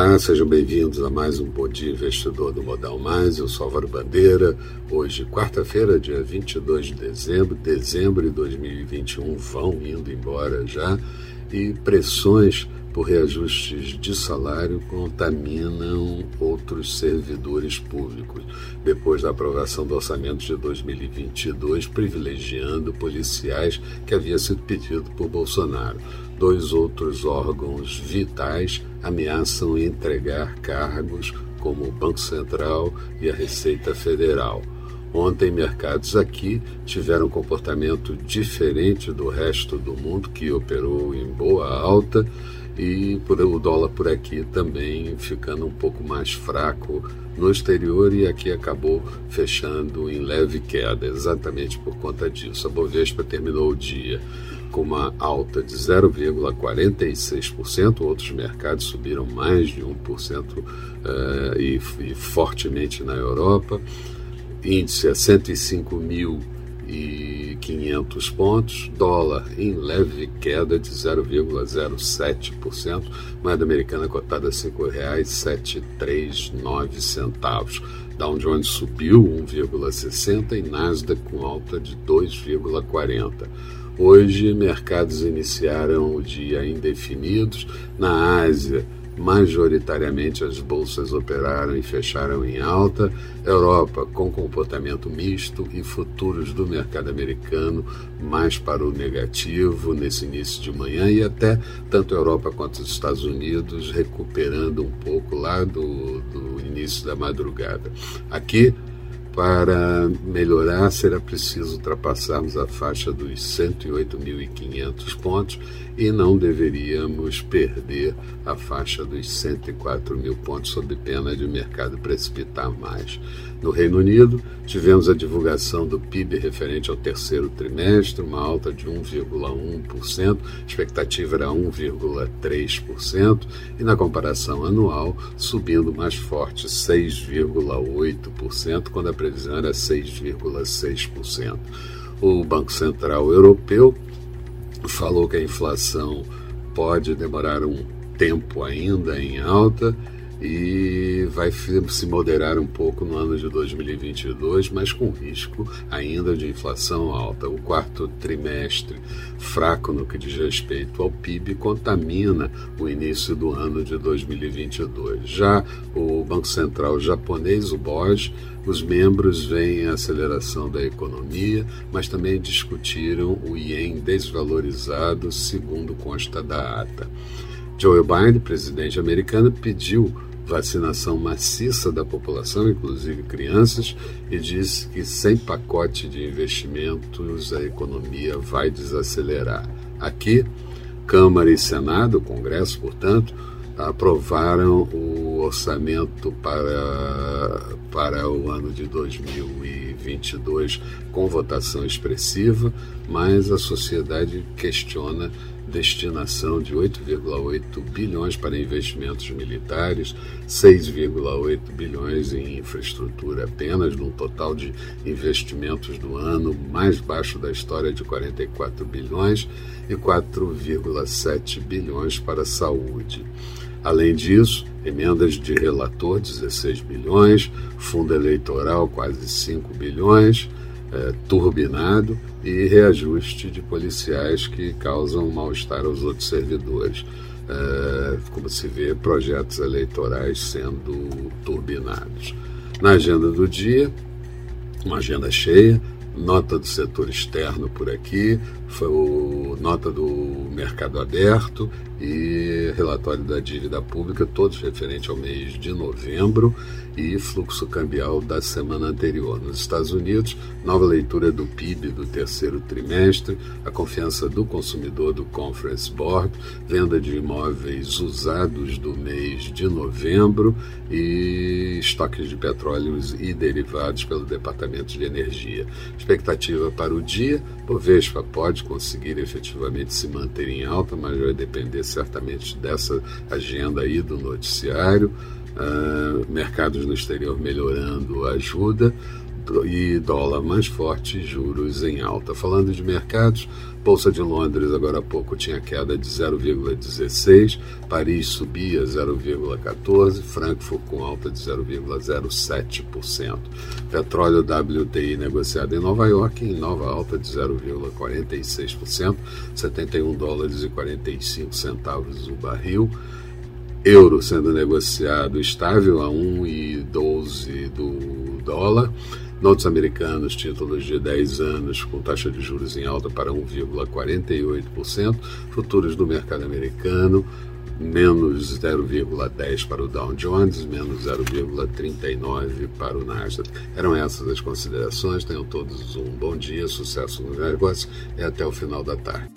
Olá, sejam bem-vindos a mais um Bom Dia Investidor do Modal Mais. Eu sou Álvaro Bandeira. Hoje, quarta-feira, dia 22 de dezembro. Dezembro de 2021 vão indo embora já e pressões por reajustes de salário contaminam outros servidores públicos, depois da aprovação do orçamento de 2022, privilegiando policiais que havia sido pedido por Bolsonaro. Dois outros órgãos vitais ameaçam entregar cargos como o Banco Central e a Receita Federal. Ontem, mercados aqui tiveram comportamento diferente do resto do mundo, que operou em boa alta, e por, o dólar por aqui também ficando um pouco mais fraco no exterior e aqui acabou fechando em leve queda, exatamente por conta disso. A Bovespa terminou o dia com uma alta de 0,46%, outros mercados subiram mais de 1% uh, eh, e, e fortemente na Europa. Índice a 105.500 pontos, dólar em leve queda de 0,07%, moeda americana cotada a R$ 5,739. Dow Jones subiu 1,60 e Nasdaq com alta de 2,40. Hoje, mercados iniciaram o dia indefinidos. Na Ásia, majoritariamente as bolsas operaram e fecharam em alta. Europa com comportamento misto e futuros do mercado americano mais para o negativo nesse início de manhã e até tanto a Europa quanto os Estados Unidos recuperando um pouco lá do, do início da madrugada. Aqui para melhorar, será preciso ultrapassarmos a faixa dos 108.500 pontos e não deveríamos perder a faixa dos 104 mil pontos, sob pena de o mercado precipitar mais. No Reino Unido, tivemos a divulgação do PIB referente ao terceiro trimestre, uma alta de 1,1%, expectativa era 1,3%, e na comparação anual, subindo mais forte, 6,8%, quando a previsão era 6,6%. O Banco Central Europeu falou que a inflação pode demorar um tempo ainda em alta e vai se moderar um pouco no ano de 2022, mas com risco ainda de inflação alta. O quarto trimestre, fraco no que diz respeito ao PIB, contamina o início do ano de 2022. Já o Banco Central japonês, o BOJ, os membros veem a aceleração da economia, mas também discutiram o ien desvalorizado, segundo consta da ata. Joe Biden, presidente americano, pediu vacinação maciça da população, inclusive crianças, e disse que sem pacote de investimentos a economia vai desacelerar. Aqui, Câmara e Senado, Congresso, portanto, aprovaram o orçamento para, para o ano de 2022 com votação expressiva, mas a sociedade questiona destinação de 8,8 bilhões para investimentos militares, 6,8 bilhões em infraestrutura apenas, num total de investimentos do ano mais baixo da história de 44 bilhões e 4,7 bilhões para saúde. Além disso, emendas de relator 16 bilhões, fundo eleitoral quase 5 bilhões, é, turbinado e reajuste de policiais que causam mal-estar aos outros servidores. É, como se vê, projetos eleitorais sendo turbinados. Na agenda do dia, uma agenda cheia, nota do setor externo por aqui, foi o nota do mercado aberto e relatório da dívida pública, todos referentes ao mês de novembro e fluxo cambial da semana anterior. Nos Estados Unidos, nova leitura do PIB do terceiro trimestre, a confiança do consumidor do Conference Board, venda de imóveis usados do mês de novembro e estoques de petróleos e derivados pelo Departamento de Energia. Expectativa para o dia, Bovespa pode conseguir efetivamente se manter em alta, mas vai depender certamente dessa agenda aí do noticiário. Uh, mercados no exterior melhorando ajuda. E dólar mais forte, juros em alta. Falando de mercados, Bolsa de Londres agora há pouco tinha queda de 0,16, Paris subia 0,14, Frankfurt com alta de 0,07%. Petróleo WTI negociado em Nova York em nova alta de 0,46%, 71 dólares e 45 centavos o barril. Euro sendo negociado estável a 1,12 do dólar. Notes americanos, títulos de 10 anos com taxa de juros em alta para 1,48%, futuros do mercado americano, menos 0,10 para o Dow Jones, menos 0,39 para o Nasdaq. Eram essas as considerações. Tenham todos um bom dia, sucesso nos negócios e até o final da tarde.